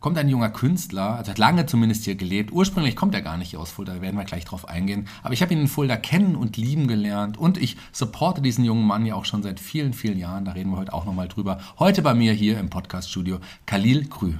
kommt ein junger Künstler, also hat lange zumindest hier gelebt. Ursprünglich kommt er gar nicht aus Fulda, da werden wir gleich drauf eingehen. Aber ich habe ihn in Fulda kennen und lieben gelernt und ich supporte diesen jungen Mann ja auch schon seit vielen, vielen Jahren. Da reden wir heute auch nochmal drüber. Heute bei mir hier im Podcaststudio Khalil Krü.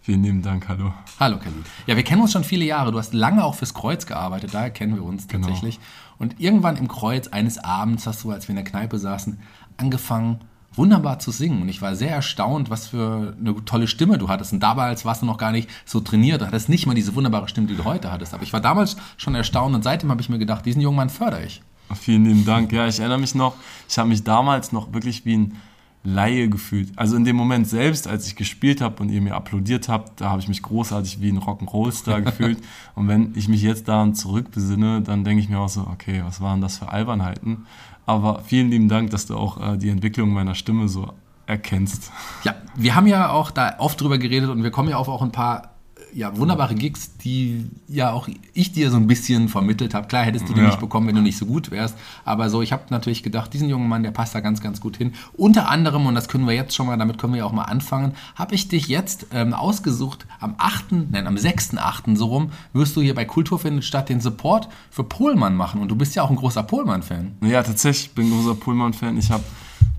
Vielen lieben Dank, hallo. Hallo Khalil. Ja, wir kennen uns schon viele Jahre. Du hast lange auch fürs Kreuz gearbeitet, daher kennen wir uns Genau. tatsächlich. Und irgendwann im Kreuz eines Abends hast du, als wir in der Kneipe saßen, angefangen, wunderbar zu singen. Und ich war sehr erstaunt, was für eine tolle Stimme du hattest. Und damals warst du noch gar nicht so trainiert. Du hattest nicht mal diese wunderbare Stimme, die du heute hattest. Aber ich war damals schon erstaunt und seitdem habe ich mir gedacht, diesen jungen Mann fördere ich. Vielen lieben Dank. Ja, ich erinnere mich noch, ich habe mich damals noch wirklich wie ein Laie gefühlt. Also in dem Moment selbst, als ich gespielt habe und ihr mir applaudiert habt, da habe ich mich großartig wie ein Rock'n'Roll-Star gefühlt. Und wenn ich mich jetzt daran zurückbesinne, dann denke ich mir auch so, okay, was waren das für Albernheiten? Aber vielen lieben Dank, dass du auch äh, die Entwicklung meiner Stimme so erkennst. Ja, wir haben ja auch da oft drüber geredet und wir kommen ja auf auch ein paar ja, wunderbare Gigs, die ja auch ich dir so ein bisschen vermittelt habe. Klar hättest du die Ja. nicht bekommen, wenn du nicht so gut wärst. Aber so, ich habe natürlich gedacht, diesen jungen Mann, der passt da ganz, ganz gut hin. Unter anderem, und das können wir jetzt schon mal, damit können wir ja auch mal anfangen, habe ich dich jetzt ähm, ausgesucht, am 8., nein, am 6.8. so rum, wirst du hier bei Kultur findet statt den Support für Pohlmann machen. Und du bist ja auch ein großer Pohlmann-Fan. Ja, tatsächlich, ich bin großer Pohlmann-Fan. Ich habe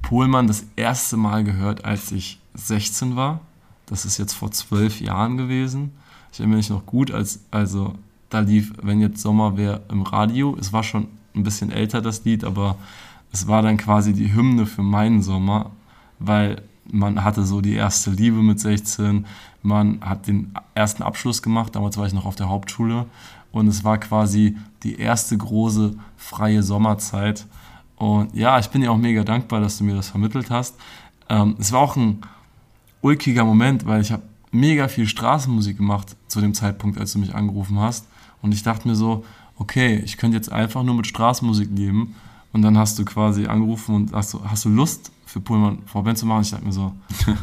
Pohlmann das erste Mal gehört, als ich 16 war. Das ist jetzt vor zwölf Jahren gewesen. Ich erinnere mich noch gut, als also da lief, wenn jetzt Sommer wäre im Radio. Es war schon ein bisschen älter das Lied, aber es war dann quasi die Hymne für meinen Sommer, weil man hatte so die erste Liebe mit 16, man hat den ersten Abschluss gemacht, damals war ich noch auf der Hauptschule und es war quasi die erste große freie Sommerzeit. Und ja, ich bin dir auch mega dankbar, dass du mir das vermittelt hast. Ähm, es war auch ein ulkiger Moment, weil ich habe mega viel Straßenmusik gemacht zu dem Zeitpunkt, als du mich angerufen hast. Und ich dachte mir so, okay, ich könnte jetzt einfach nur mit Straßenmusik leben. Und dann hast du quasi angerufen und hast du, hast du Lust für Pullman Vorband zu machen? Ich dachte mir so,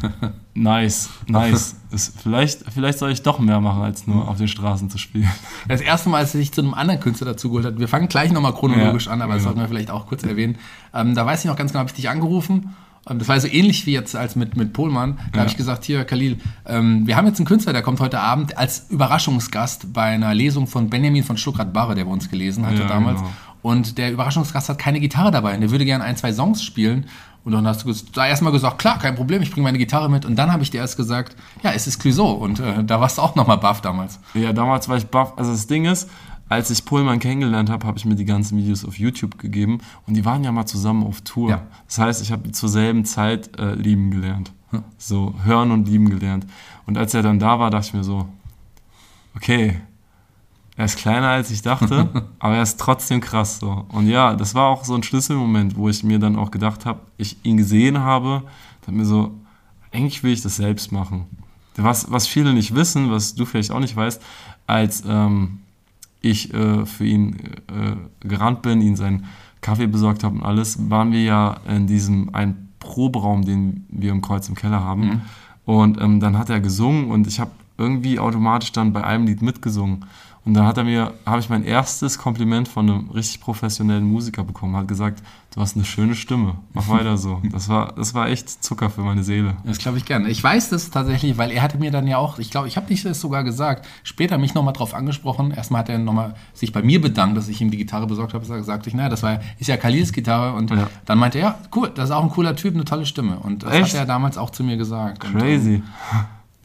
nice, nice. Das, vielleicht, vielleicht soll ich doch mehr machen, als nur auf den Straßen zu spielen. Das erste Mal, als ich zu einem anderen Künstler dazugeholt habe, wir fangen gleich nochmal chronologisch Ja, an, aber das genau. sollten wir vielleicht auch kurz erwähnen. Ähm, da weiß ich noch ganz genau, habe ich dich angerufen. Das war so ähnlich wie jetzt als mit, mit Pohlmann. Da habe ich gesagt, hier, Khalil, ähm, wir haben jetzt einen Künstler, der kommt heute Abend als Überraschungsgast bei einer Lesung von Benjamin von Stuckrad-Barre, der bei uns gelesen hatte Ja, damals. genau. Und der Überraschungsgast hat keine Gitarre dabei. Und der würde gerne ein, zwei Songs spielen. Und dann hast du da erstmal gesagt, klar, kein Problem, ich bringe meine Gitarre mit. Und dann habe ich dir erst gesagt, ja, es ist Clouseau. Und äh, da warst du auch nochmal baff damals. Ja, damals war ich baff. Also das Ding ist, als ich Pullman kennengelernt habe, habe ich mir die ganzen Videos auf YouTube gegeben und die waren ja mal zusammen auf Tour. Ja. Das heißt, ich habe die zur selben Zeit äh, lieben gelernt. So hören und lieben gelernt. Und als er dann da war, dachte ich mir so, okay, er ist kleiner als ich dachte, aber er ist trotzdem krass so. Und ja, das war auch so ein Schlüsselmoment, wo ich mir dann auch gedacht habe, ich ihn gesehen habe, dachte mir so, eigentlich will ich das selbst machen. Was, was viele nicht wissen, was du vielleicht auch nicht weißt, als ähm, ich äh, für ihn äh, gerannt bin, ihn seinen Kaffee besorgt habe und alles, waren wir ja in diesem einen Proberaum, den wir im Kreuz im Keller haben. Und ähm, dann hat er gesungen und ich habe irgendwie automatisch dann bei einem Lied mitgesungen. Und dann hat er mir, habe ich mein erstes Kompliment von einem richtig professionellen Musiker bekommen, hat gesagt, du hast eine schöne Stimme, mach weiter so. Das war, das war echt Zucker für meine Seele. Das glaube ich gerne. Ich weiß das tatsächlich, weil er hatte mir dann ja auch, ich glaube, ich habe dich das sogar gesagt, später mich nochmal drauf angesprochen. Erstmal hat er nochmal sich bei mir bedankt, dass ich ihm die Gitarre besorgt habe. Da sagte ich, naja, das war, ist ja Khalils Gitarre. Und Ja. dann meinte er, ja, cool, das ist auch ein cooler Typ, eine tolle Stimme. Und das Echt? hat er damals auch zu mir gesagt. Und, ähm, Crazy.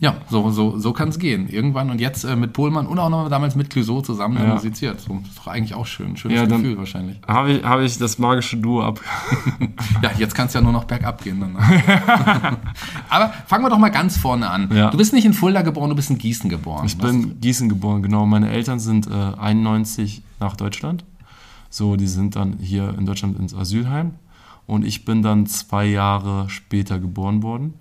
Ja, so, so, so kann es gehen. Irgendwann und jetzt äh, mit Pohlmann und auch noch damals mit Clouseau zusammen Ja. musiziert. So, ist doch eigentlich auch schön. Schönes Ja, Gefühl wahrscheinlich. Habe ich, habe ich das magische Duo ab. Ja, jetzt kannst du ja nur noch bergab gehen. Dann. Aber fangen wir doch mal ganz vorne an. Ja. Du bist nicht in Fulda geboren, du bist in Gießen geboren. Ich Was- bin in Gießen geboren, genau. Meine Eltern sind äh, 91 nach Deutschland. So, die sind dann hier in Deutschland ins Asylheim. Und ich bin dann zwei Jahre später geboren worden.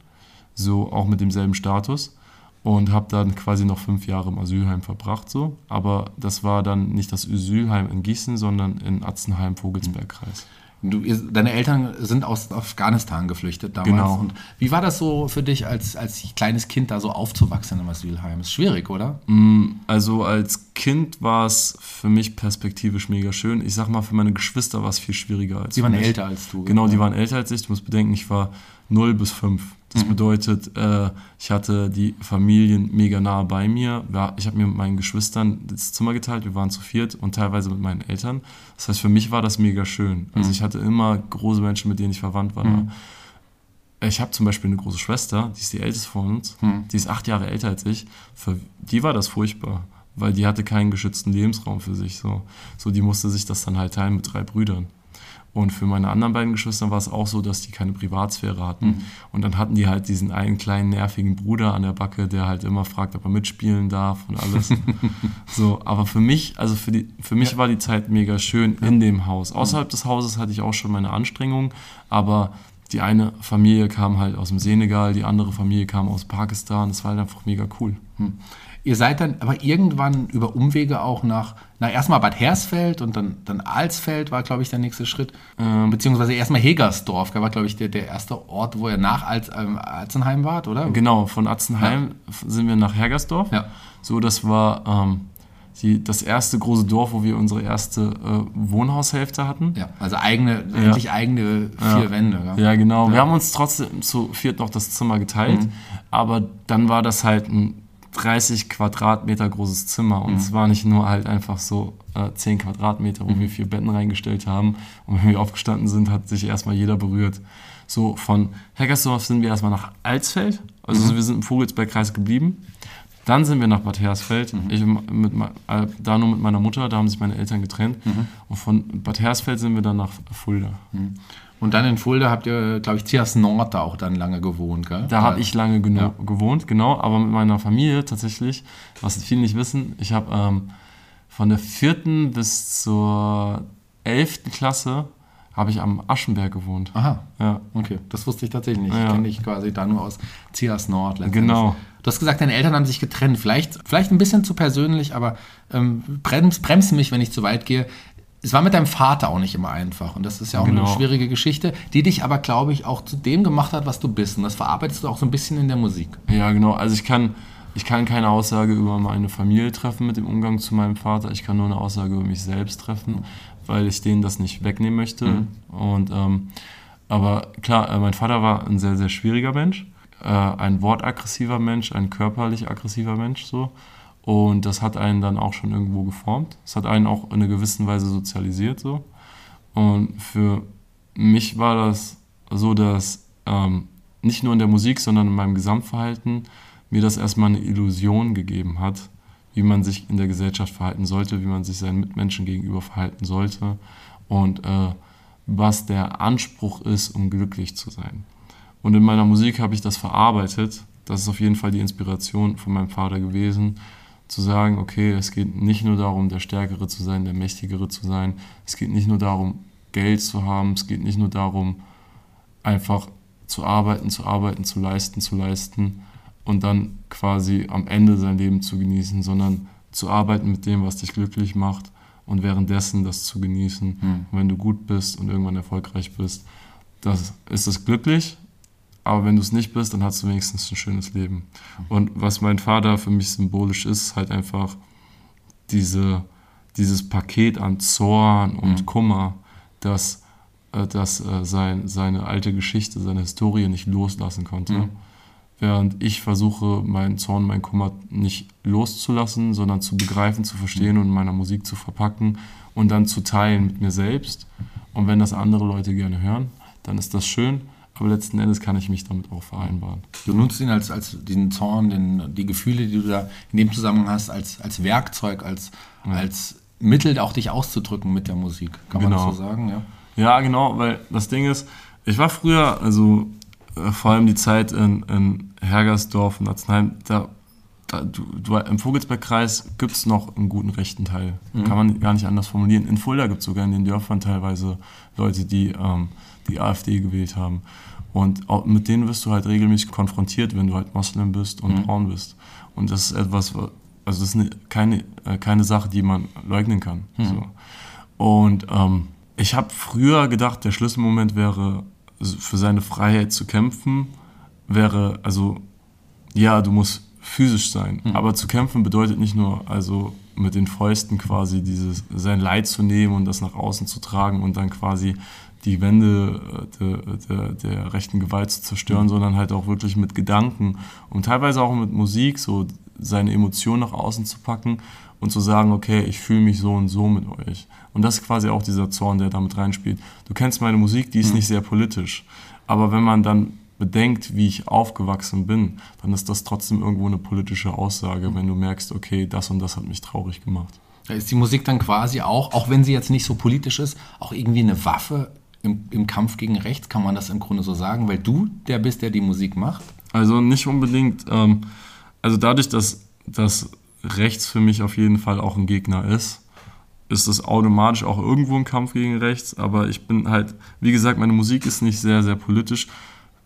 So auch mit demselben Status. Und habe dann quasi noch fünf Jahre im Asylheim verbracht. So. Aber das war dann nicht das Asylheim in Gießen, sondern in Atzenheim-Vogelsbergkreis. Du, deine Eltern sind aus Afghanistan geflüchtet damals. Genau. Und wie war das so für dich als, als kleines Kind da so aufzuwachsen in Masvilheim? Ist schwierig, oder? Also als Kind war es für mich perspektivisch mega schön. Ich sag mal, für meine Geschwister war es viel schwieriger als Die waren älter als du. Genau, die waren älter als ich. Du musst bedenken, ich war 0 bis 5. Das Mhm. bedeutet, äh, ich hatte die Familien mega nah bei mir. Ich habe mir mit meinen Geschwistern das Zimmer geteilt, wir waren zu viert und teilweise mit meinen Eltern. Das heißt, für mich war das mega schön. Also Mhm. ich hatte immer große Menschen, mit denen ich verwandt war. Ich habe zum Beispiel eine große Schwester, die ist die älteste von uns, Hm. die ist acht Jahre älter als ich. Für die war das furchtbar, weil die hatte keinen geschützten Lebensraum für sich. So, so die musste sich das dann halt teilen mit drei Brüdern. Und für meine anderen beiden Geschwister war es auch so, dass die keine Privatsphäre hatten. Hm. Und dann hatten die halt diesen einen kleinen nervigen Bruder an der Backe, der halt immer fragt, ob er mitspielen darf und alles. so, aber für mich, also für, die, für mich war die Zeit mega schön in dem Haus. Außerhalb des Hauses hatte ich auch schon meine Anstrengungen, aber die eine Familie kam halt aus dem Senegal, die andere Familie kam aus Pakistan. Das war halt einfach mega cool. Ihr seid dann aber irgendwann über Umwege auch nach, na erstmal Bad Hersfeld und dann, dann Alsfeld war, glaube ich, der nächste Schritt. Ähm. Beziehungsweise erstmal Hegersdorf, da war, glaube ich, der, der erste Ort, wo ihr nach Alz, ähm, Alzenheim wart, oder? Genau, von Atzenheim sind wir nach Hergersdorf. Ja. So, das war ähm, die, das erste große Dorf, wo wir unsere erste äh, Wohnhaushälfte hatten. Ja, also eigene, endlich eigene vier Wände. Ja. Ja, genau. Wir haben uns trotzdem zu viert noch das Zimmer geteilt, Mhm. aber dann war das halt ein 30 Quadratmeter großes Zimmer Mhm. und es war nicht nur halt einfach so äh, 10 Quadratmeter, wo Mhm. wir vier Betten reingestellt haben und wenn wir aufgestanden sind, hat sich erstmal jeder berührt. So von Heckersdorf sind wir erstmal nach Alsfeld, also Mhm. wir sind im Vogelsbergkreis geblieben. Dann sind wir nach Bad Hersfeld, Mhm. ich mit, äh, da nur mit meiner Mutter, da haben sich meine Eltern getrennt. Mhm. Und von Bad Hersfeld sind wir dann nach Fulda. Und dann in Fulda habt ihr, glaube ich, Zias Nord da auch dann lange gewohnt, gell? Da habe ich lange Ja. gewohnt, genau, aber mit meiner Familie tatsächlich, was viele nicht wissen, ich habe ähm, von der vierten bis zur elften Klasse habe ich am Aschenberg gewohnt. Aha, Ja, okay. Das wusste ich tatsächlich nicht. Ja. Ich kenne dich quasi da nur aus Zias Nord. Genau. Du hast gesagt, deine Eltern haben sich getrennt. Vielleicht, vielleicht ein bisschen zu persönlich, aber ähm, brems, bremse mich, wenn ich zu weit gehe. Es war mit deinem Vater auch nicht immer einfach. Und das ist ja auch Genau. eine schwierige Geschichte, die dich aber, glaube ich, auch zu dem gemacht hat, was du bist. Und das verarbeitest du auch so ein bisschen in der Musik. ja, genau. Also ich kann, ich kann keine Aussage über meine Familie treffen mit dem Umgang zu meinem Vater. Ich kann nur eine Aussage über mich selbst treffen, weil ich denen das nicht wegnehmen möchte. Und ähm, aber klar, äh, mein Vater war ein sehr, sehr schwieriger Mensch, äh, ein wortaggressiver Mensch, ein körperlich aggressiver Mensch so. Und das hat einen dann auch schon irgendwo geformt. Es hat einen auch in einer gewissen Weise sozialisiert so. Und für mich war das so, dass ähm, nicht nur in der Musik, sondern in meinem Gesamtverhalten mir das erstmal eine Illusion gegeben hat, wie man sich in der Gesellschaft verhalten sollte, wie man sich seinen Mitmenschen gegenüber verhalten sollte und äh, was der Anspruch ist, um glücklich zu sein. Und in meiner Musik habe ich das verarbeitet. Das ist auf jeden Fall die Inspiration von meinem Vater gewesen, zu sagen, okay, es geht nicht nur darum, der Stärkere zu sein, der Mächtigere zu sein. Es geht nicht nur darum, Geld zu haben. Es geht nicht nur darum, einfach zu arbeiten, zu arbeiten, zu leisten, zu leisten und dann quasi am Ende sein Leben zu genießen, sondern zu arbeiten mit dem, was dich glücklich macht und währenddessen das zu genießen. Und wenn du gut bist und irgendwann erfolgreich bist, das ist es glücklich. Aber wenn du es nicht bist, dann hast du wenigstens ein schönes Leben. Und was mein Vater für mich symbolisch ist, halt einfach diese, dieses Paket an Zorn und Kummer, das, äh, das äh, sein, seine alte Geschichte, seine Historie nicht loslassen konnte. Während ich versuche, meinen Zorn, meinen Kummer nicht loszulassen, sondern zu begreifen, zu verstehen und in meiner Musik zu verpacken und dann zu teilen mit mir selbst. Und wenn das andere Leute gerne hören, dann ist das schön. Aber letzten Endes kann ich mich damit auch vereinbaren. Du nutzt ihn als, als diesen Zorn, den, die Gefühle, die du da in dem Zusammenhang hast, als, als Werkzeug, als, als Mittel, auch dich auszudrücken mit der Musik. Kann man Genau. das so sagen? Ja. Ja, genau, weil das Ding ist, ich war früher, also äh, vor allem die Zeit in, in Hergersdorf und Atzenheim, da, da du, du, im Vogelsbergkreis gibt es noch einen guten rechten Teil. Kann man gar nicht anders formulieren. In Fulda gibt es sogar in den Dörfern teilweise Leute, die ähm, die AfD gewählt haben. Und mit denen wirst du halt regelmäßig konfrontiert, wenn du halt Moslem bist und braun bist. Und das ist etwas, wa- also das ist eine, keine, äh, keine Sache, die man leugnen kann. So. Und ähm, ich habe früher gedacht, der Schlüsselmoment wäre, für seine Freiheit zu kämpfen, wäre, also, ja, du musst physisch sein. Mhm. Aber zu kämpfen bedeutet nicht nur, also mit den Fäusten quasi dieses, sein Leid zu nehmen und das nach außen zu tragen und dann quasi die Wände äh, der, der, der rechten Gewalt zu zerstören, mhm. sondern halt auch wirklich mit Gedanken und teilweise auch mit Musik so seine Emotionen nach außen zu packen und zu sagen, okay, ich fühle mich so und so mit euch. Und das ist quasi auch dieser Zorn, der damit reinspielt. Du kennst meine Musik, die ist mhm. nicht sehr politisch. Aber wenn man dann bedenkt, wie ich aufgewachsen bin, dann ist das trotzdem irgendwo eine politische Aussage, wenn du merkst, okay, das und das hat mich traurig gemacht. Da ist die Musik dann quasi auch, auch wenn sie jetzt nicht so politisch ist, auch irgendwie eine Waffe im, im Kampf gegen rechts, kann man das im Grunde so sagen, weil du der bist, der die Musik macht? Also nicht unbedingt. Ähm, also dadurch, dass, dass rechts für mich auf jeden Fall auch ein Gegner ist, ist das automatisch auch irgendwo ein Kampf gegen rechts. Aber ich bin halt, wie gesagt, meine Musik ist nicht sehr, sehr politisch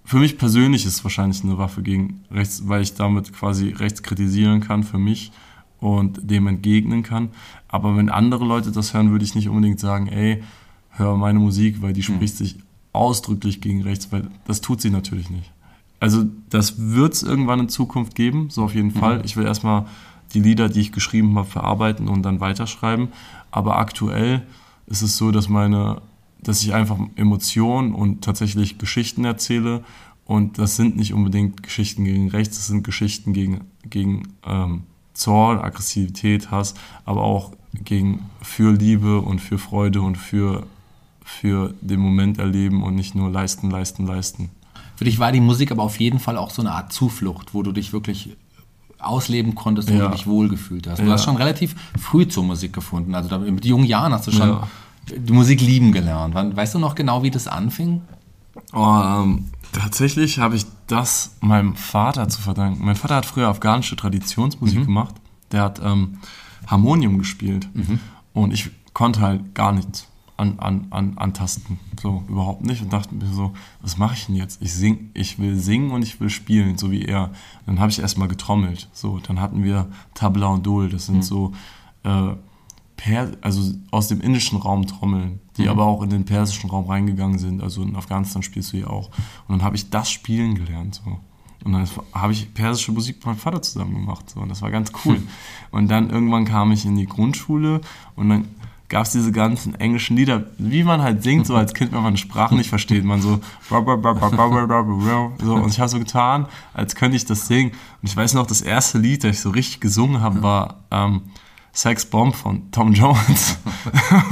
für mich persönlich ist es wahrscheinlich eine Waffe gegen rechts, weil ich damit quasi rechts kritisieren kann für mich und dem entgegnen kann. Aber wenn andere Leute das hören, würde ich nicht unbedingt sagen, ey, hör meine Musik, weil die hm. spricht sich ausdrücklich gegen rechts, weil das tut sie natürlich nicht. Also das wird es irgendwann in Zukunft geben, so auf jeden mhm. Fall. Ich will erstmal die Lieder, die ich geschrieben habe, verarbeiten und dann weiterschreiben. Aber aktuell ist es so, dass meine dass ich einfach Emotionen und tatsächlich Geschichten erzähle. Und das sind nicht unbedingt Geschichten gegen rechts, das sind Geschichten gegen, gegen ähm, Zorn, Aggressivität, Hass, aber auch gegen für Liebe und für Freude und für, für den Moment erleben und nicht nur leisten, leisten, leisten. Für dich war die Musik aber auf jeden Fall auch so eine Art Zuflucht, wo du dich wirklich ausleben konntest, wo ja. du dich wohlgefühlt hast. Du ja. hast schon relativ früh zur Musik gefunden. Also mit jungen Jahren hast du schon ja die Musik lieben gelernt. Weißt du noch genau, wie das anfing? Oh, ähm, tatsächlich habe ich das meinem Vater zu verdanken. Mein Vater hat früher afghanische Traditionsmusik mhm. gemacht. Der hat ähm, Harmonium gespielt. Mhm. Und ich konnte halt gar nichts an, an, an, antasten. So, überhaupt nicht. Und dachte mir so, was mache ich denn jetzt? Ich sing, ich will singen und ich will spielen, so wie er. Dann habe ich erstmal getrommelt. So, dann hatten wir Tabla und Dol. Das sind mhm. so äh, per also aus dem indischen Raum trommeln, die mhm. aber auch in den persischen Raum reingegangen sind. Also in Afghanistan spielst du ja auch. Und dann habe ich das Spielen gelernt. So. Und dann habe ich persische Musik mit meinem Vater zusammen gemacht. So. Und das war ganz cool. Und dann irgendwann kam ich in die Grundschule und dann gab es diese ganzen englischen Lieder, wie man halt singt, so als Kind, wenn man eine Sprache nicht versteht. Man so, so und ich habe so getan, als könnte ich das singen. Und ich weiß noch, das erste Lied, das ich so richtig gesungen habe, war ähm, Sex Bomb von Tom Jones.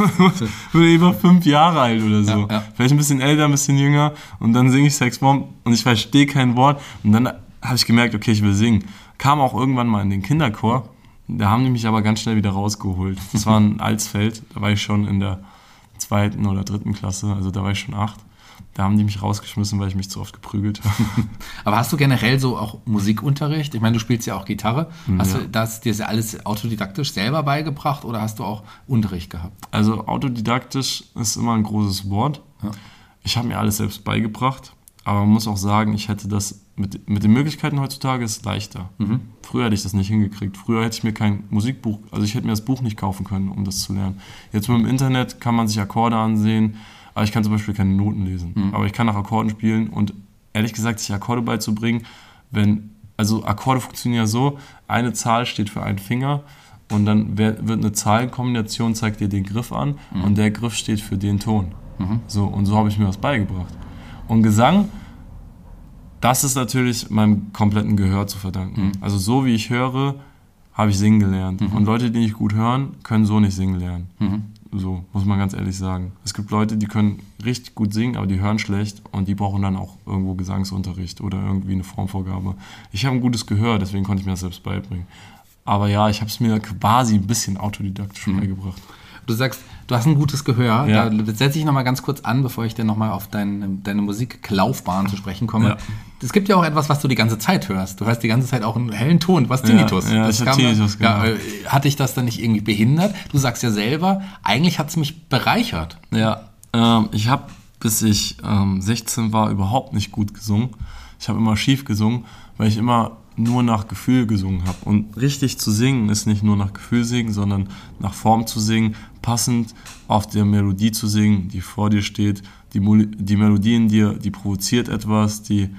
bin über fünf Jahre alt oder so. Ja, ja. Vielleicht ein bisschen älter, ein bisschen jünger. Und dann singe ich Sex Bomb und ich verstehe kein Wort. Und dann habe ich gemerkt, okay, ich will singen. Kam auch irgendwann mal in den Kinderchor. Da haben die mich aber ganz schnell wieder rausgeholt. Das war ein Alsfeld. Da war ich schon in der zweiten oder dritten Klasse. Also da war ich schon acht. Da haben die mich rausgeschmissen, weil ich mich zu oft geprügelt habe. Aber hast du generell so auch Musikunterricht? Ich meine, du spielst ja auch Gitarre. Hast ja. du das dir alles autodidaktisch selber beigebracht oder hast du auch Unterricht gehabt? Also autodidaktisch ist immer ein großes Wort. Ja. Ich habe mir alles selbst beigebracht, aber man muss auch sagen, ich hätte das mit, mit den Möglichkeiten heutzutage ist leichter. Mhm. Früher hätte ich das nicht hingekriegt. Früher hätte ich mir kein Musikbuch, also ich hätte mir das Buch nicht kaufen können, um das zu lernen. Jetzt mit dem Internet kann man sich Akkorde ansehen aber ich kann zum Beispiel keine Noten lesen. Mhm. Aber ich kann nach Akkorden spielen und ehrlich gesagt, sich Akkorde beizubringen, wenn, also Akkorde funktionieren ja so, eine Zahl steht für einen Finger und dann wird eine Zahlenkombination, zeigt dir den Griff an mhm. und der Griff steht für den Ton. Mhm. So, und so habe ich mir das beigebracht. Und Gesang, das ist natürlich meinem kompletten Gehör zu verdanken. Mhm. Also so wie ich höre, habe ich singen gelernt. Mhm. Und Leute, die nicht gut hören, können so nicht singen lernen. Mhm. So, muss man ganz ehrlich sagen. Es gibt Leute, die können richtig gut singen, aber die hören schlecht und die brauchen dann auch irgendwo Gesangsunterricht oder irgendwie eine Formvorgabe. Ich habe ein gutes Gehör, deswegen konnte ich mir das selbst beibringen. Aber ja, ich habe es mir quasi ein bisschen autodidaktisch mhm. beigebracht. Du sagst, du hast ein gutes Gehör. Ja. Da setze ich nochmal ganz kurz an, bevor ich dann nochmal auf dein, deine Musiklaufbahn zu sprechen komme. Ja. Es gibt ja auch etwas, was du die ganze Zeit hörst. Du hörst die ganze Zeit auch einen hellen Ton. Was Tinnitus? Ja, ja das kam, Tinnitus, genau. ja, äh, Hat dich das dann nicht irgendwie behindert? Du sagst ja selber, eigentlich hat es mich bereichert. Ja, ähm, ich habe, bis ich ähm, 16 war, überhaupt nicht gut gesungen. Ich habe immer schief gesungen, weil ich immer nur nach Gefühl gesungen habe. Und richtig zu singen ist nicht nur nach Gefühl singen, sondern nach Form zu singen, passend auf der Melodie zu singen, die vor dir steht. Die, die Melodie in dir, die provoziert etwas, die,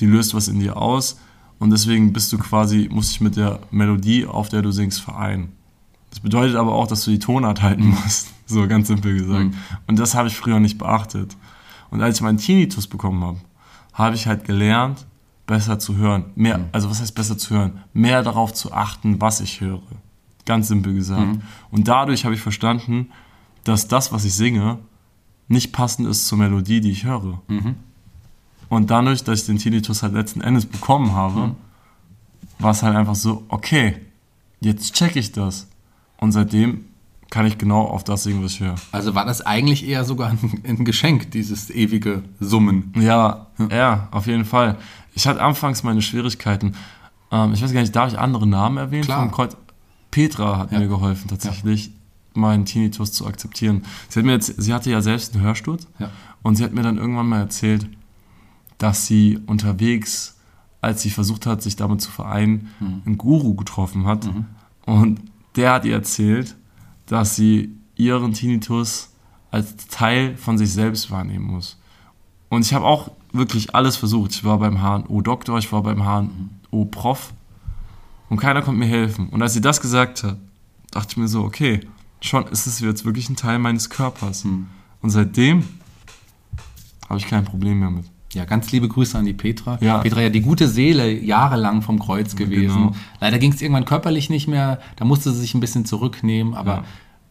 die löst was in dir aus. Und deswegen bist du quasi, musst dich mit der Melodie, auf der du singst, vereinen. Das bedeutet aber auch, dass du die Tonart halten musst. So ganz simpel gesagt. Mhm. Und das habe ich früher nicht beachtet. Und als ich meinen Tinnitus bekommen habe, habe ich halt gelernt, besser zu hören. Mehr, mhm. also was heißt besser zu hören? Mehr darauf zu achten, was ich höre. Ganz simpel gesagt. Mhm. Und dadurch habe ich verstanden, dass das, was ich singe, nicht passend ist zur Melodie, die ich höre. Mhm. Und dadurch, dass ich den Tinnitus halt letzten Endes bekommen habe, mhm. war es halt einfach so, okay, jetzt check ich das. Und seitdem kann ich genau auf das singen, was ich höre. Also war das eigentlich eher sogar ein, ein Geschenk, dieses ewige Summen? Ja, ja, ja, auf jeden Fall. Ich hatte anfangs meine Schwierigkeiten. Ähm, ich weiß gar nicht, darf ich andere Namen erwähnen? Klar. Petra hat ja. mir geholfen, tatsächlich ja. meinen Tinnitus zu akzeptieren. Sie, hat mir jetzt, sie hatte ja selbst einen Hörsturz ja. und sie hat mir dann irgendwann mal erzählt, dass sie unterwegs, als sie versucht hat, sich damit zu vereinen, mhm. einen Guru getroffen hat. Mhm. Und der hat ihr erzählt, dass sie ihren Tinnitus als Teil von sich selbst wahrnehmen muss. Und ich habe auch wirklich alles versucht. Ich war beim HNO-Doktor, ich war beim HNO-Prof und keiner konnte mir helfen. Und als sie das gesagt hat, dachte ich mir so, okay, schon ist es jetzt wirklich ein Teil meines Körpers. Mhm. Und seitdem habe ich kein Problem mehr mit. Ja, ganz liebe Grüße an die Petra. Ja. Petra ja die gute Seele jahrelang vom Kreuz gewesen. Genau. Leider ging es irgendwann körperlich nicht mehr, da musste sie sich ein bisschen zurücknehmen, aber ja.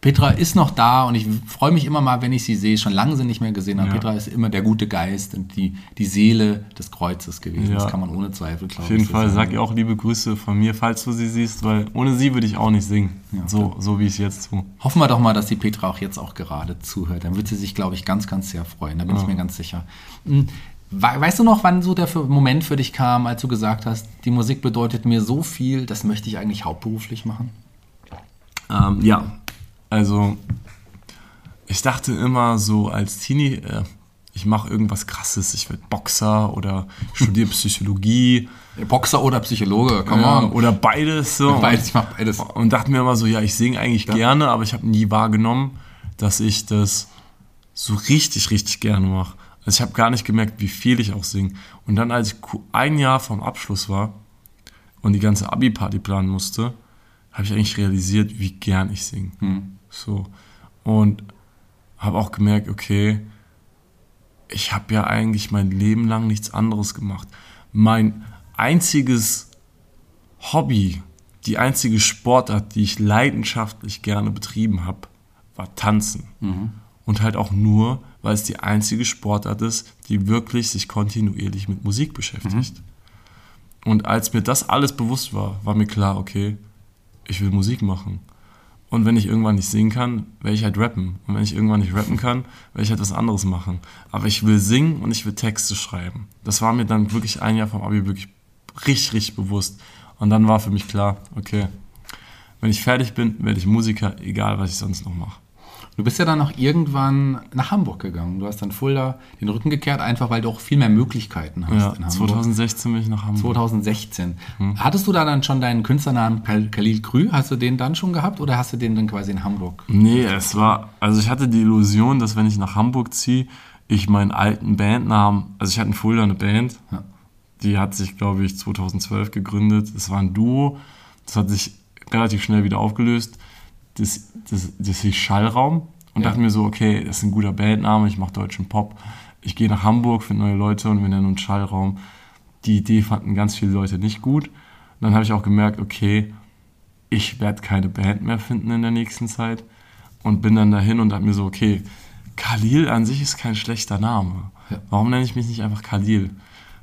Petra ist noch da und ich freue mich immer mal, wenn ich sie sehe. Schon lange sie nicht mehr gesehen habe. Ja. Petra ist immer der gute Geist und die, die Seele des Kreuzes gewesen. Ja. Das kann man ohne Zweifel, glaube ich. Auf jeden Fall sag ihr auch liebe Grüße von mir, falls du sie siehst, weil ohne sie würde ich auch nicht singen. Ja, so, so wie ich es jetzt tue. Hoffen wir doch mal, dass die Petra auch jetzt auch gerade zuhört. Dann wird sie sich, glaube ich, ganz, ganz sehr freuen. Da bin ich mir ganz sicher. Weißt du noch, wann so der Moment für dich kam, als du gesagt hast, die Musik bedeutet mir so viel, das möchte ich eigentlich hauptberuflich machen? Ähm, ja, also, ich dachte immer so als Teenie, äh, ich mache irgendwas Krasses, ich werde Boxer oder studiere Psychologie. Boxer oder Psychologe, komm ja, on. Oder beides so. Beides, ich mache beides. Und dachte mir immer so, ja, ich singe eigentlich ja. gerne, aber ich habe nie wahrgenommen, dass ich das so richtig, richtig gerne mache. Also ich habe gar nicht gemerkt, wie viel ich auch singe. Und dann, als ich ein Jahr vom Abschluss war und die ganze Abi-Party planen musste, habe ich eigentlich realisiert, wie gern ich singe. Hm. So. Und habe auch gemerkt, okay, ich habe ja eigentlich mein Leben lang nichts anderes gemacht. Mein einziges Hobby, die einzige Sportart, die ich leidenschaftlich gerne betrieben habe, war Tanzen. Mhm. Und halt auch nur, weil es die einzige Sportart ist, die wirklich sich kontinuierlich mit Musik beschäftigt. Mhm. Und als mir das alles bewusst war, war mir klar, okay, ich will Musik machen. Und wenn ich irgendwann nicht singen kann, werde ich halt rappen. Und wenn ich irgendwann nicht rappen kann, werde ich halt was anderes machen. Aber ich will singen und ich will Texte schreiben. Das war mir dann wirklich ein Jahr vom Abi wirklich richtig, richtig bewusst. Und dann war für mich klar, okay, wenn ich fertig bin, werde ich Musiker, egal was ich sonst noch mache. Du bist ja dann noch irgendwann nach Hamburg gegangen. Du hast dann Fulda den Rücken gekehrt, einfach weil du auch viel mehr Möglichkeiten hast ja, in Hamburg. 2016 bin ich nach Hamburg. 2016. Hm. Hattest du da dann schon deinen Künstlernamen Khalil Krü? Hast du den dann schon gehabt oder hast du den dann quasi in Hamburg? Nee, es war, also ich hatte die Illusion, dass wenn ich nach Hamburg ziehe, ich meinen alten Bandnamen, also ich hatte in Fulda eine Band, ja. die hat sich, glaube ich, 2012 gegründet. Es war ein Duo, das hat sich relativ schnell wieder aufgelöst das, das, das hieß Schallraum und ja. dachte mir so, okay, das ist ein guter Bandname, ich mache deutschen Pop. Ich gehe nach Hamburg, finde neue Leute und wir nennen uns Schallraum. Die Idee fanden ganz viele Leute nicht gut. Und dann habe ich auch gemerkt, okay, ich werde keine Band mehr finden in der nächsten Zeit. Und bin dann dahin und dachte mir so, okay, Khalil an sich ist kein schlechter Name. Ja. Warum nenne ich mich nicht einfach Khalil?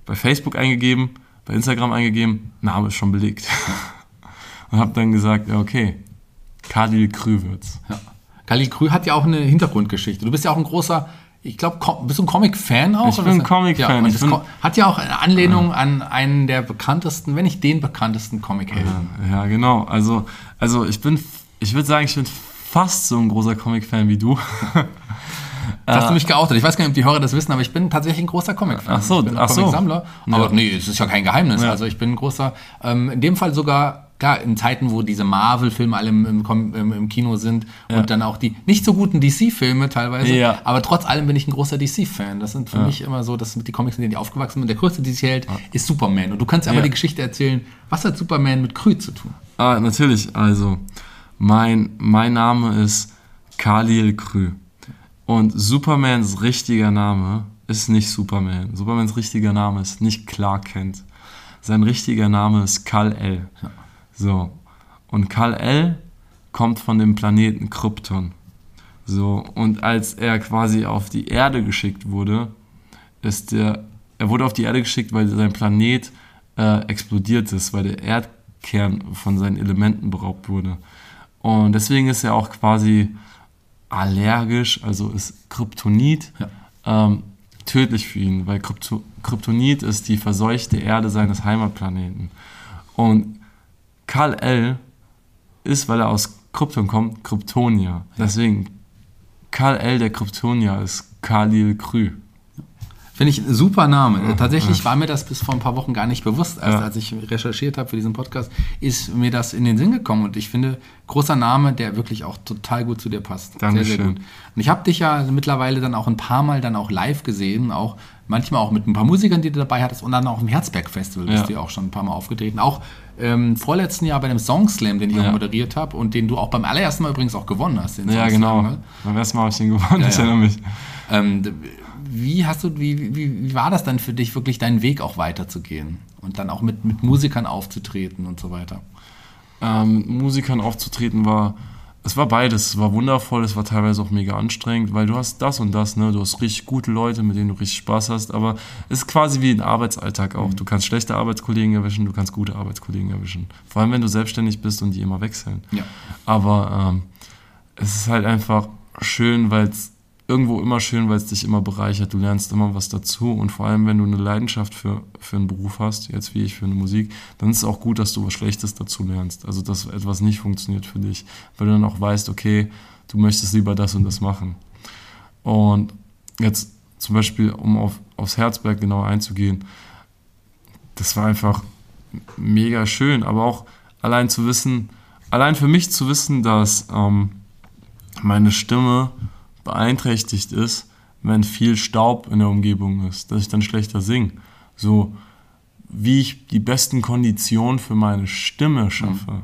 Bei Facebook eingegeben, bei Instagram eingegeben, Name ist schon belegt. und habe dann gesagt, ja, okay, Khalil Krüwitz. Ja. Khalil Krü hat ja auch eine Hintergrundgeschichte. Du bist ja auch ein großer, ich glaube, bist du ein Comic-Fan auch? Ich bin ein Comic-Fan. Ja, hat ja auch eine Anlehnung ja. an einen der bekanntesten, wenn nicht den bekanntesten Comic-Helden. Ja, ja, genau. Also, also ich bin, ich würde sagen, ich bin fast so ein großer Comic-Fan wie du. Das hast du mich geoutet. Ich weiß gar nicht, ob die Hörer das wissen, aber ich bin tatsächlich ein großer Comic-Fan. Ach so, ich bin ach so. Comic-Sammler. Aber Ja. nee, es ist ja kein Geheimnis. Ja. Also ich bin ein großer, ähm, in dem Fall sogar, klar, in Zeiten, wo diese Marvel-Filme alle im, im, im, Kino sind und dann auch die nicht so guten DC-Filme teilweise, Ja. aber trotz allem bin ich ein großer DC-Fan. Das sind für mich immer so, das sind die Comics, in denen ich aufgewachsen bin. Der größte DC-Held ist Superman. Und du kannst aber Ja. die Geschichte erzählen, was hat Superman mit Krü zu tun? Ah, natürlich. Also, mein, mein Name ist Khalil Krü. Und Supermans richtiger Name ist nicht Superman. Supermans richtiger Name ist nicht Clark Kent. Sein richtiger Name ist Kal-El. So. Und Kal-El kommt von dem Planeten Krypton. So. Und als er quasi auf die Erde geschickt wurde, ist der, er wurde auf die Erde geschickt, weil sein Planet äh, explodiert ist, weil der Erdkern von seinen Elementen beraubt wurde. Und deswegen ist er auch quasi allergisch, also ist Kryptonit ähm, tödlich für ihn, weil Krypto Kryptonit ist die verseuchte Erde seines Heimatplaneten. Und Kal-El ist, weil er aus Krypton kommt, Kryptonia. Deswegen Kal-El der Kryptonia ist Khalil Krü. Finde ich ein super Name. Tatsächlich war mir das bis vor ein paar Wochen gar nicht bewusst. Erst Ja. als ich recherchiert habe für diesen Podcast, ist mir das in den Sinn gekommen. Und ich finde, großer Name, der wirklich auch total gut zu dir passt. Sehr, sehr Dankeschön. gut. Und ich habe dich ja mittlerweile dann auch ein paar Mal dann auch live gesehen, auch manchmal auch mit ein paar Musikern, die du dabei hattest und dann auch im Herzberg Festival bist Ja. du ja auch schon ein paar Mal aufgetreten. Auch ähm, vorletzten Jahr bei dem Song Slam, den ich Ja. auch moderiert habe und den du auch beim allerersten Mal übrigens auch gewonnen hast. Ja, genau. Ne? Beim ersten Mal habe ich den gewonnen, Ja, ich ja. erinnere mich. Ähm, wie hast du, wie, wie, wie war das dann für dich, wirklich deinen Weg auch weiterzugehen und dann auch mit, mit Musikern aufzutreten und so weiter? ähm, Musikern aufzutreten war, es war beides. Es war wundervoll, es war teilweise auch mega anstrengend, weil du hast das und das, ne? Du hast richtig gute Leute, mit denen du richtig Spaß hast, aber es ist quasi wie ein Arbeitsalltag auch. Du kannst schlechte Arbeitskollegen erwischen, du kannst gute Arbeitskollegen erwischen. Vor allem, wenn du selbstständig bist und die immer wechseln. Ja. Aber ähm, es ist halt einfach schön, weil es irgendwo immer schön, weil es dich immer bereichert. Du lernst immer was dazu und vor allem, wenn du eine Leidenschaft für, für einen Beruf hast, jetzt wie ich für eine Musik, dann ist es auch gut, dass du was Schlechtes dazu lernst. Also, dass etwas nicht funktioniert für dich, weil du dann auch weißt, okay, du möchtest lieber das und das machen. Und jetzt zum Beispiel, um auf, aufs Herzberg genauer einzugehen, das war einfach mega schön, aber auch allein zu wissen, allein für mich zu wissen, dass ähm, meine Stimme beeinträchtigt ist, wenn viel Staub in der Umgebung ist, dass ich dann schlechter singe. So, wie ich die besten Konditionen für meine Stimme schaffe.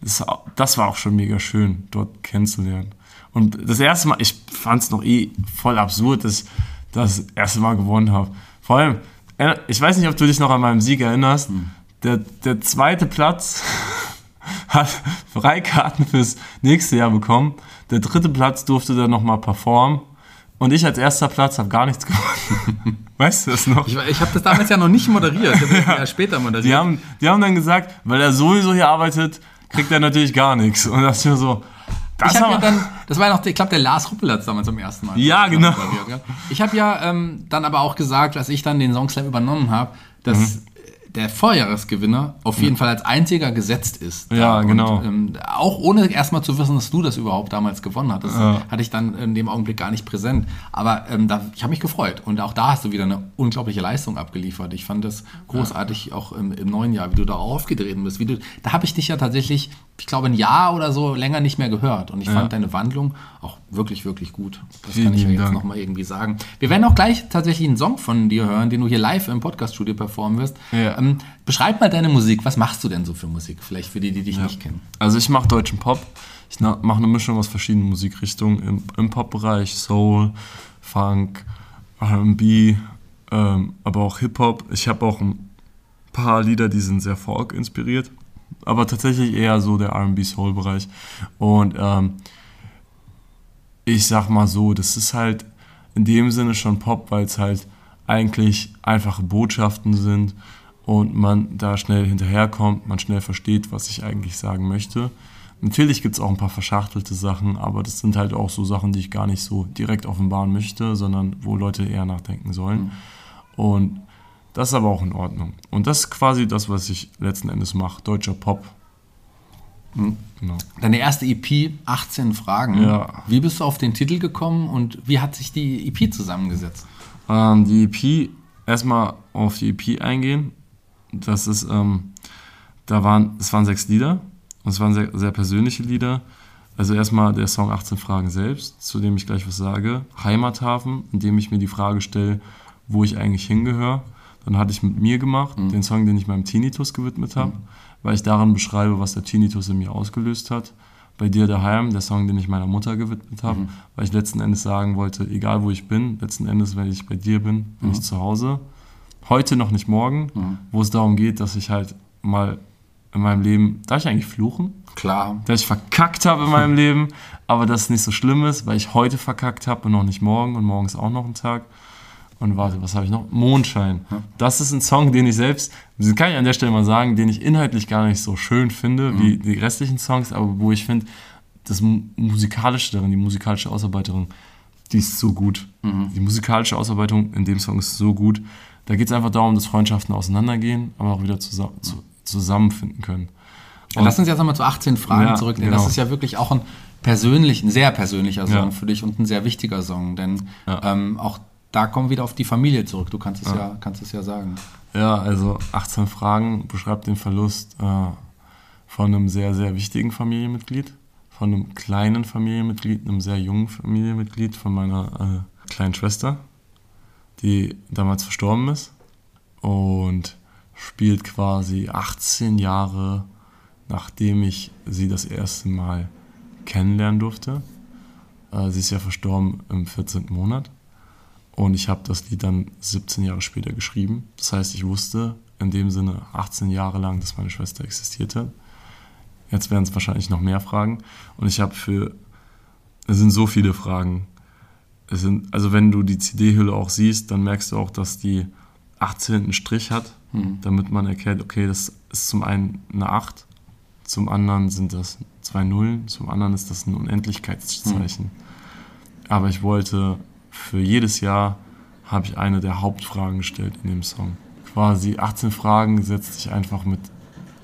Das, das war auch schon mega schön, dort kennenzulernen. Und das erste Mal, ich fand es noch eh voll absurd, dass ich das erste Mal gewonnen habe. Vor allem, äh, ich weiß nicht, ob du dich noch an meinen Sieg erinnerst. Der, der zweite Platz hat Freikarten fürs nächste Jahr bekommen. Der dritte Platz durfte dann nochmal performen. Und ich als erster Platz habe gar nichts gewonnen. Weißt du das noch? Ich, ich habe das damals ja noch nicht moderiert, ich habe das ja später moderiert. Die haben, die haben dann gesagt, weil er sowieso hier arbeitet, kriegt er natürlich gar nichts. Und das ist mir so, das ich habe ja dann, das war ja noch, ich glaube, der Lars Ruppel hat es damals zum ersten Mal. Ja, genau. ja. Ich habe ja ähm, dann aber auch gesagt, als ich dann den Songslam übernommen habe, dass Mhm. Der Vorjahresgewinner auf jeden Fall als einziger gesetzt ist. Ja, Und, genau. ähm, auch ohne erstmal zu wissen, dass du das überhaupt damals gewonnen hattest, Ja. hatte ich dann in dem Augenblick gar nicht präsent. Aber ähm, da, ich habe mich gefreut. Und auch da hast du wieder eine unglaubliche Leistung abgeliefert. Ich fand das großartig, auch im, im neuen Jahr, wie du da aufgetreten bist. Wie du, da habe ich dich ja tatsächlich, ich glaube, ein Jahr oder so länger nicht mehr gehört. Und ich fand deine Wandlung auch wirklich, wirklich gut. Das Vielen kann ich ja lieben jetzt nochmal irgendwie sagen. Wir werden auch gleich tatsächlich einen Song von dir hören, den du hier live im Podcaststudio performen wirst. Ja. Ähm, beschreib mal deine Musik. Was machst du denn so für Musik? Vielleicht für die, die dich nicht kennen. Also ich mache deutschen Pop. Ich mache eine Mischung aus verschiedenen Musikrichtungen im, im Pop-Bereich, Soul, Funk, R&B, ähm, aber auch Hip-Hop. Ich habe auch ein paar Lieder, die sind sehr Folk inspiriert, aber tatsächlich eher so der R&B-Soul-Bereich. Und ähm, ich sag mal so, das ist halt in dem Sinne schon Pop, weil es halt eigentlich einfache Botschaften sind und man da schnell hinterherkommt, man schnell versteht, was ich eigentlich sagen möchte. Natürlich gibt es auch ein paar verschachtelte Sachen, aber das sind halt auch so Sachen, die ich gar nicht so direkt offenbaren möchte, sondern wo Leute eher nachdenken sollen. Und das ist aber auch in Ordnung. Und das ist quasi das, was ich letzten Endes mache, deutscher Pop. Genau. Deine erste EP, 18 Fragen. Ja. Wie bist du auf den Titel gekommen und wie hat sich die EP zusammengesetzt? Ähm, die EP, erstmal auf die EP eingehen. Das ist, ähm, da waren, es waren sechs Lieder und es waren sehr, sehr persönliche Lieder. Also erstmal der Song 18 Fragen selbst, zu dem ich gleich was sage. Heimathafen, in dem ich mir die Frage stelle, wo ich eigentlich hingehöre. Dann hatte ich mit mir gemacht, den Song, den ich meinem Tinnitus gewidmet habe, weil ich darin beschreibe, was der Tinnitus in mir ausgelöst hat. Bei dir daheim, der Song, den ich meiner Mutter gewidmet habe, weil ich letzten Endes sagen wollte, egal wo ich bin, letzten Endes, wenn ich bei dir bin, bin ich zu Hause. Heute noch nicht morgen, wo es darum geht, dass ich halt mal in meinem Leben, darf ich eigentlich fluchen? Klar. dass ich verkackt habe in meinem Leben, aber dass es nicht so schlimm ist, weil ich heute verkackt habe und noch nicht morgen und morgen ist auch noch ein Tag. Und warte, was habe ich noch? Mondschein. Das ist ein Song, den ich selbst, das kann ich an der Stelle mal sagen, den ich inhaltlich gar nicht so schön finde wie die restlichen Songs, aber wo ich finde, das Mu- Musikalische darin, die musikalische Ausarbeitung, die ist so gut. Die musikalische Ausarbeitung in dem Song ist so gut. Da geht es einfach darum, dass Freundschaften auseinandergehen, aber auch wieder zusammen, zu, zusammenfinden können. Ja, lass uns jetzt nochmal zu 18 Fragen Ja, zurücknehmen. genau. Das ist ja wirklich auch ein persönlich, ein sehr persönlicher Song Ja. für dich und ein sehr wichtiger Song, denn Ja. ähm, auch da kommen wir wieder auf die Familie zurück. Du kannst es ja, kannst es ja sagen. Ja, also 18 Fragen beschreibt den Verlust äh, von einem sehr, sehr wichtigen Familienmitglied, von einem kleinen Familienmitglied, einem sehr jungen Familienmitglied von meiner äh, kleinen Schwester, die damals verstorben ist und spielt quasi 18 Jahre, nachdem ich sie das erste Mal kennenlernen durfte. Äh, sie ist ja verstorben im 14. Monat. Und ich habe das Lied dann 17 Jahre später geschrieben. Das heißt, ich wusste in dem Sinne 18 Jahre lang, dass meine Schwester existierte. Jetzt werden es wahrscheinlich noch mehr Fragen. Und ich habe für. Es sind so viele Fragen. Es sind, also, wenn du die CD-Hülle auch siehst, dann merkst du auch, dass die 18 einen Strich hat, damit man erkennt, okay, das ist zum einen eine 8, zum anderen sind das zwei Nullen, zum anderen ist das ein Unendlichkeitszeichen. Aber ich wollte für jedes Jahr habe ich eine der Hauptfragen gestellt in dem Song. Quasi 18 Fragen setzt sich einfach mit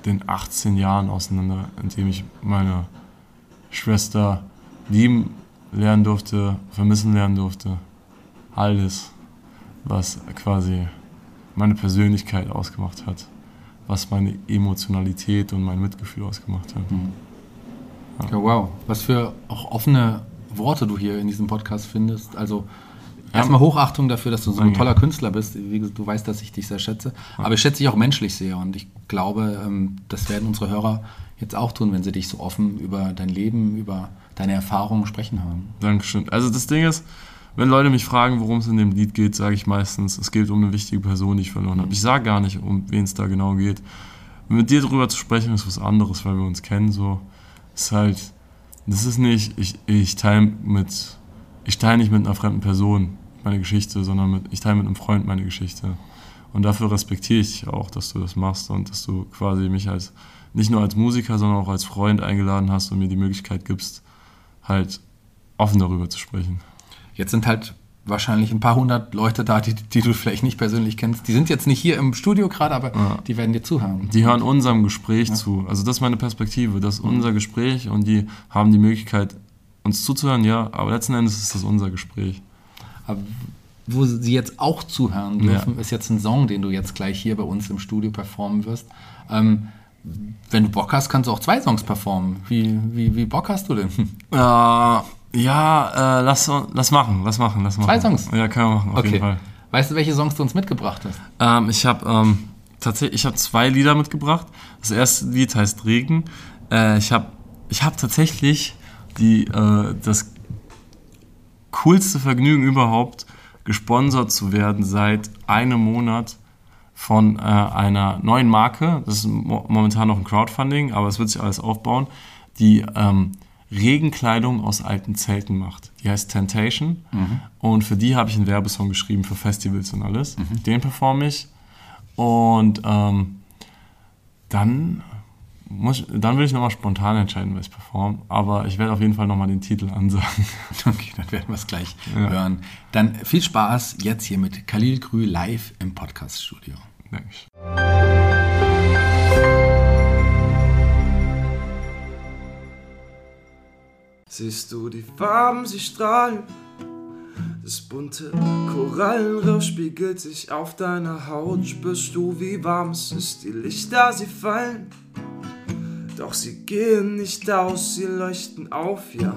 den 18 Jahren auseinander, indem ich meine Schwester lieben lernen durfte, vermissen lernen durfte. Alles, was quasi meine Persönlichkeit ausgemacht hat, was meine Emotionalität und mein Mitgefühl ausgemacht hat. Ja, wow. Was für auch offene Worte du hier in diesem Podcast findest. Also erstmal Hochachtung dafür, dass du so ein toller Künstler bist. Du weißt, dass ich dich sehr schätze. Aber ich schätze dich auch menschlich sehr. Und ich glaube, ähm, das werden unsere Hörer jetzt auch tun, wenn sie dich so offen über dein Leben, über deine Erfahrungen sprechen haben. Dankeschön. Also das Ding ist, wenn Leute mich fragen, worum es in dem Lied geht, sage ich meistens, es geht um eine wichtige Person, die ich verloren habe. Ich sage gar nicht, um wen es da genau geht. Mit dir darüber zu sprechen, ist was anderes, weil wir uns kennen. So ist halt, das ist nicht, ich, ich teile mit, ich teile nicht mit einer fremden Person meine Geschichte, sondern mit, ich teile mit einem Freund meine Geschichte. Und dafür respektiere ich dich auch, dass du das machst und dass du quasi mich als nicht nur als Musiker, sondern auch als Freund eingeladen hast und mir die Möglichkeit gibst, halt offen darüber zu sprechen. Jetzt sind halt wahrscheinlich ein paar hundert Leute da, die, die du vielleicht nicht persönlich kennst. Die sind jetzt nicht hier im Studio gerade, aber die werden dir zuhören. Die hören unserem Gespräch zu. Also das ist meine Perspektive. Das ist unser Gespräch und die haben die Möglichkeit, uns zuzuhören, ja, aber letzten Endes ist das unser Gespräch. Aber wo sie jetzt auch zuhören dürfen, ist jetzt ein Song, den du jetzt gleich hier bei uns im Studio performen wirst. Ähm, wenn du Bock hast, kannst du auch zwei Songs performen. Wie, wie, wie Bock hast du denn? Äh, ja, äh, lass, lass machen, lass machen, lass machen. Zwei Songs? Ja, können wir machen, auf jeden Fall. Weißt du, welche Songs du uns mitgebracht hast? Ähm, ich habe ähm, tatsächlich, ich habe zwei Lieder mitgebracht. Das erste Lied heißt Regen. Äh, ich habe, ich habe tatsächlich die, äh, das coolste Vergnügen überhaupt, gesponsert zu werden seit einem Monat von äh, einer neuen Marke. Das ist mo momentan noch ein Crowdfunding, aber es wird sich alles aufbauen, die ähm, Regenkleidung aus alten Zelten macht. Die heißt Temptation. Und für die habe ich einen Werbesong geschrieben für Festivals und alles. Den performe ich. Und ähm, dann, muss, dann will ich nochmal spontan entscheiden, was ich performe. Aber ich werde auf jeden Fall nochmal den Titel ansagen. Okay, dann werden wir es gleich hören. Dann viel Spaß jetzt hier mit Khalil Grü live im Podcast-Studio. Dankeschön. Siehst du die Farben, sie strahlen. Das bunte Korallenriff spiegelt sich auf deiner Haut. Spürst du, wie warm es ist, die Lichter, sie fallen. Doch sie gehen nicht aus, sie leuchten auf, ja.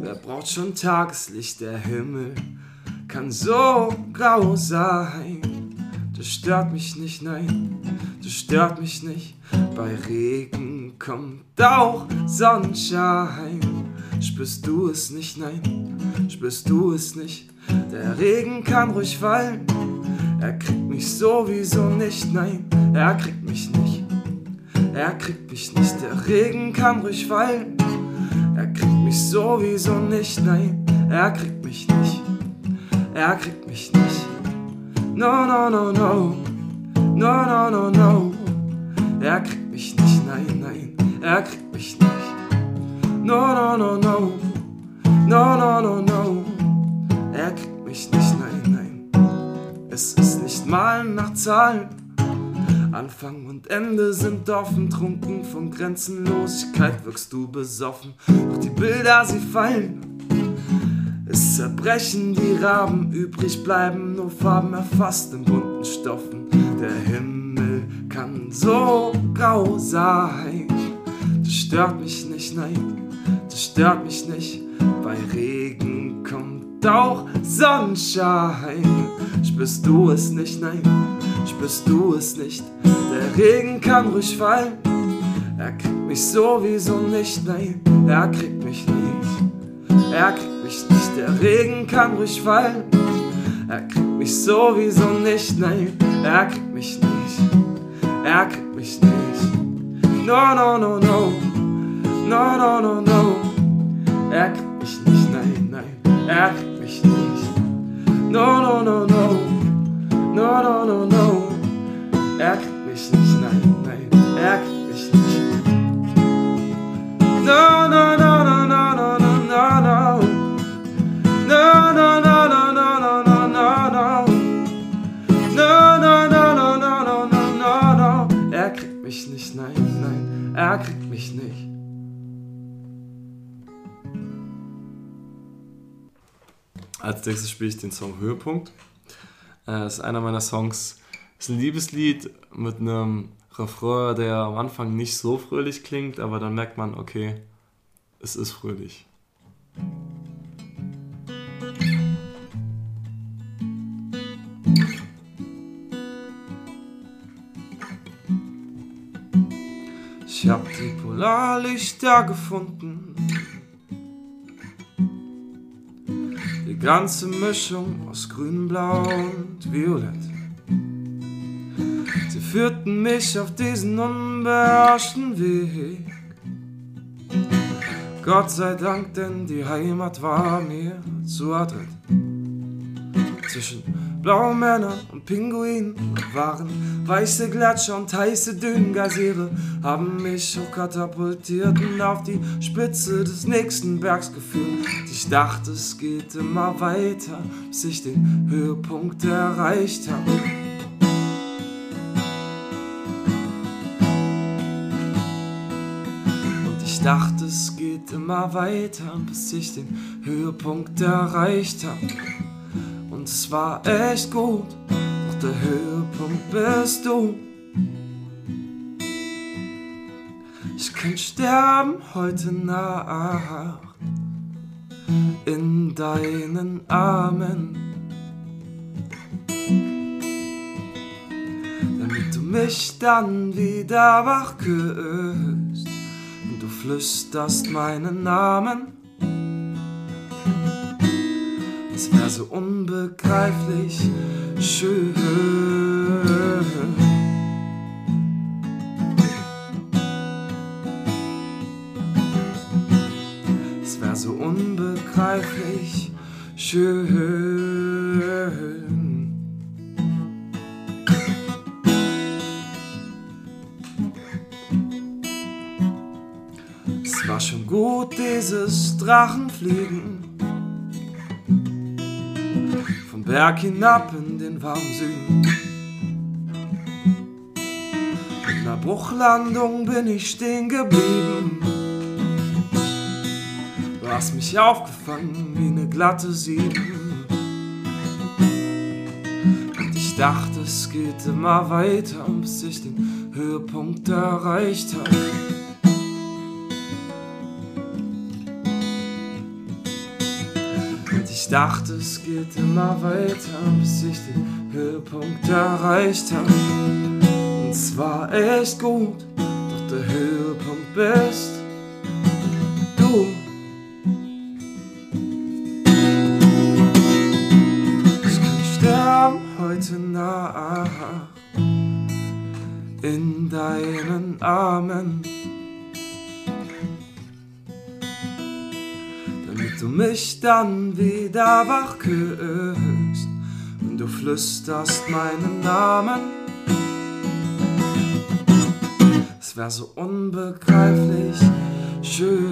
Wer braucht schon Tageslicht? Der Himmel kann so grau sein. Das stört mich nicht, nein, das stört mich nicht. Bei Regen kommt auch Sonnenschein. Spürst du es nicht, nein, spürst du es nicht? Der Regen kann ruhig fallen. Er kriegt mich sowieso nicht, nein, er kriegt mich nicht. Er kriegt mich nicht, der Regen kann ruhig fallen. Er kriegt mich sowieso nicht, nein, er kriegt mich nicht. Er kriegt mich nicht. No, no, no, no. No, no, no, no. Er kriegt mich nicht, nein, nein, er kriegt mich nicht. No, no, no, no. No, no, no, no. Er kriegt mich nicht, nein, nein. Es ist nicht Malen nach Zahlen. Anfang und Ende sind offen, trunken von Grenzenlosigkeit wirkst du besoffen. Doch die Bilder, sie fallen. Es zerbrechen die Raben, übrig bleiben nur Farben erfasst in bunten Stoffen. Der Himmel kann so grau sein. Das stört mich nicht, nein, das stört mich nicht. Bei Regen kommt auch Sonnenschein. Spürst du es nicht, nein, spürst du es nicht. Der Regen kann ruhig fallen. Er kriegt mich sowieso nicht, nein, er kriegt mich nicht. Er kriegt mich nicht, der Regen kann ruhig fallen. Er kriegt mich sowieso nicht, nein, er kriegt mich nicht. Er kriegt mich nicht. No, no, no, no. No, no, no, no. Er kriegt mich nicht, nein, nein, er kriegt mich nicht. No, no, no, no. No, no, no, no. Er kriegt mich nicht, nein, nein, er kriegt mich nicht. No, no, no, no, no, no, no, no, no. No, no, no, no, no, no, no, no, no. No, no, no, no, no, no, no, no, no. Er kriegt mich nicht, nein, nein, er kriegt mich nicht. Als nächstes spiele ich den Song Höhepunkt. Äh, Das ist einer meiner Songs. Ist ein Liebeslied mit einem Refrain, der am Anfang nicht so fröhlich klingt, aber dann merkt man, okay, es ist fröhlich. Ich hab die Polarlichter gefunden. Die ganze Mischung aus grün, blau und violett. Sie führten mich auf diesen unbeherrschten Weg. Gott sei Dank, denn die Heimat war mir zu adrett. Zwischen blauen Männern und Pinguinen waren weiße Gletscher und heiße Dünengeysire, haben mich hochkatapultiert und auf die Spitze des nächsten Bergs geführt. Ich dachte, es geht immer weiter, bis ich den Höhepunkt erreicht habe. Dachte, es geht immer weiter, bis ich den Höhepunkt erreicht habe. Und es war echt gut, doch der Höhepunkt bist du. Ich könnte sterben heute Nacht in deinen Armen. Damit du mich dann wieder wach küsst flüsterst meinen Namen. Es wär so unbegreiflich schön. Es wär so unbegreiflich schön. Schon gut, dieses Drachenfliegen vom Berg hinab in den warmen Süden. Mit einer Bruchlandung bin ich stehen geblieben. hast mich aufgefangen wie eine glatte Sieben. Und ich dachte, es geht immer weiter, bis ich den Höhepunkt erreicht habe. Ich dachte, es geht immer weiter, bis ich den Höhepunkt erreicht habe. Und es war echt gut, doch der Höhepunkt bist du. Ich kann sterben heute Nacht in deinen Armen. Du mich dann wieder wach küsst und du flüsterst meinen Namen. Es wär so unbegreiflich schön.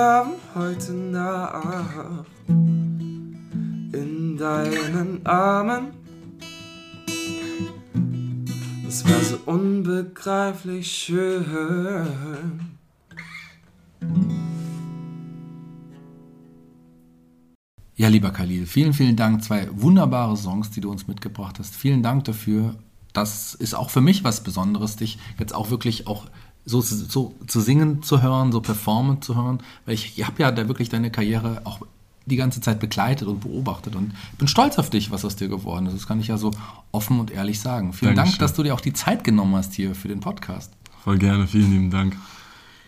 Sterben heute Nacht in deinen Armen. Es war so unbegreiflich schön. Ja, lieber Khalil, vielen, vielen Dank. Zwei wunderbare Songs, die du uns mitgebracht hast. Vielen Dank dafür. Das ist auch für mich was Besonderes, dich jetzt auch wirklich auch so, so zu singen zu hören, so performen zu hören. Weil ich, ich habe ja da wirklich deine Karriere auch die ganze Zeit begleitet und beobachtet und bin stolz auf dich, was aus dir geworden ist. Das kann ich ja so offen und ehrlich sagen. Vielen Dankeschön. Dank, dass du dir auch die Zeit genommen hast hier für den Podcast. Voll gerne, vielen lieben Dank.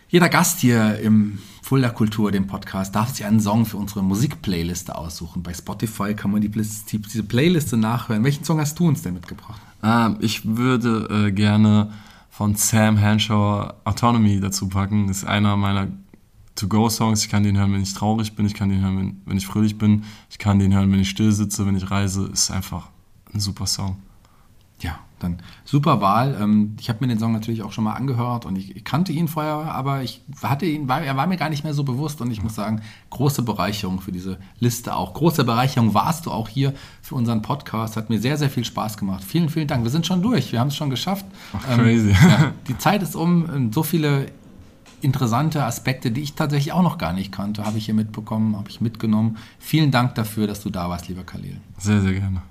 Jeder Gast hier im Fulda Kultur, dem Podcast, darf sich einen Song für unsere Musikplayliste aussuchen. Bei Spotify kann man die, die, diese Playliste nachhören. Welchen Song hast du uns denn mitgebracht? Ähm, ich würde äh, gerne von Sam Henshaw Autonomy dazu packen. Das ist einer meiner To-Go-Songs. Ich kann den hören, wenn ich traurig bin. Ich kann den hören, wenn, wenn ich fröhlich bin. Ich kann den hören, wenn ich still sitze, wenn ich reise. Ist einfach ein super Song. Ja, dann super Wahl. Ähm, Ich habe mir den Song natürlich auch schon mal angehört und ich, kannte ihn vorher, aber ich hatte ihn, war, er war mir gar nicht mehr so bewusst und ich muss sagen, große Bereicherung für diese Liste auch. Große Bereicherung warst du auch hier für unseren Podcast. Hat mir sehr, sehr viel Spaß gemacht. Vielen, vielen Dank. Wir sind schon durch. Wir haben es schon geschafft. Ach, crazy. ja, die Zeit ist um. Ähm, So viele interessante Aspekte, die ich tatsächlich auch noch gar nicht kannte, habe ich hier mitbekommen, habe ich mitgenommen. Vielen Dank dafür, dass du da warst, lieber Khalil. Sehr, sehr gerne.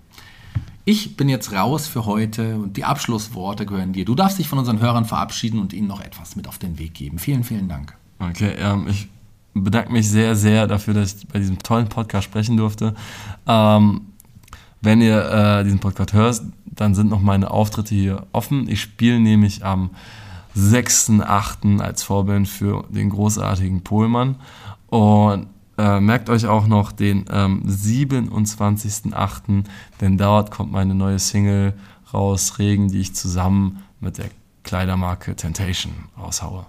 Ich bin jetzt raus für heute und die Abschlussworte gehören dir. Du darfst dich von unseren Hörern verabschieden und ihnen noch etwas mit auf den Weg geben. Vielen, vielen Dank. Okay, ähm, ich bedanke mich sehr, sehr dafür, dass ich bei diesem tollen Podcast sprechen durfte. Ähm, wenn ihr äh, diesen Podcast hört, dann sind noch meine Auftritte hier offen. Ich spiele nämlich am 6.8. als Vorband für den großartigen Pohlmann. Und äh, merkt euch auch noch den ähm, 27.8., denn dort kommt meine neue Single raus, Regen, die ich zusammen mit der Kleidermarke Temptation raushaue.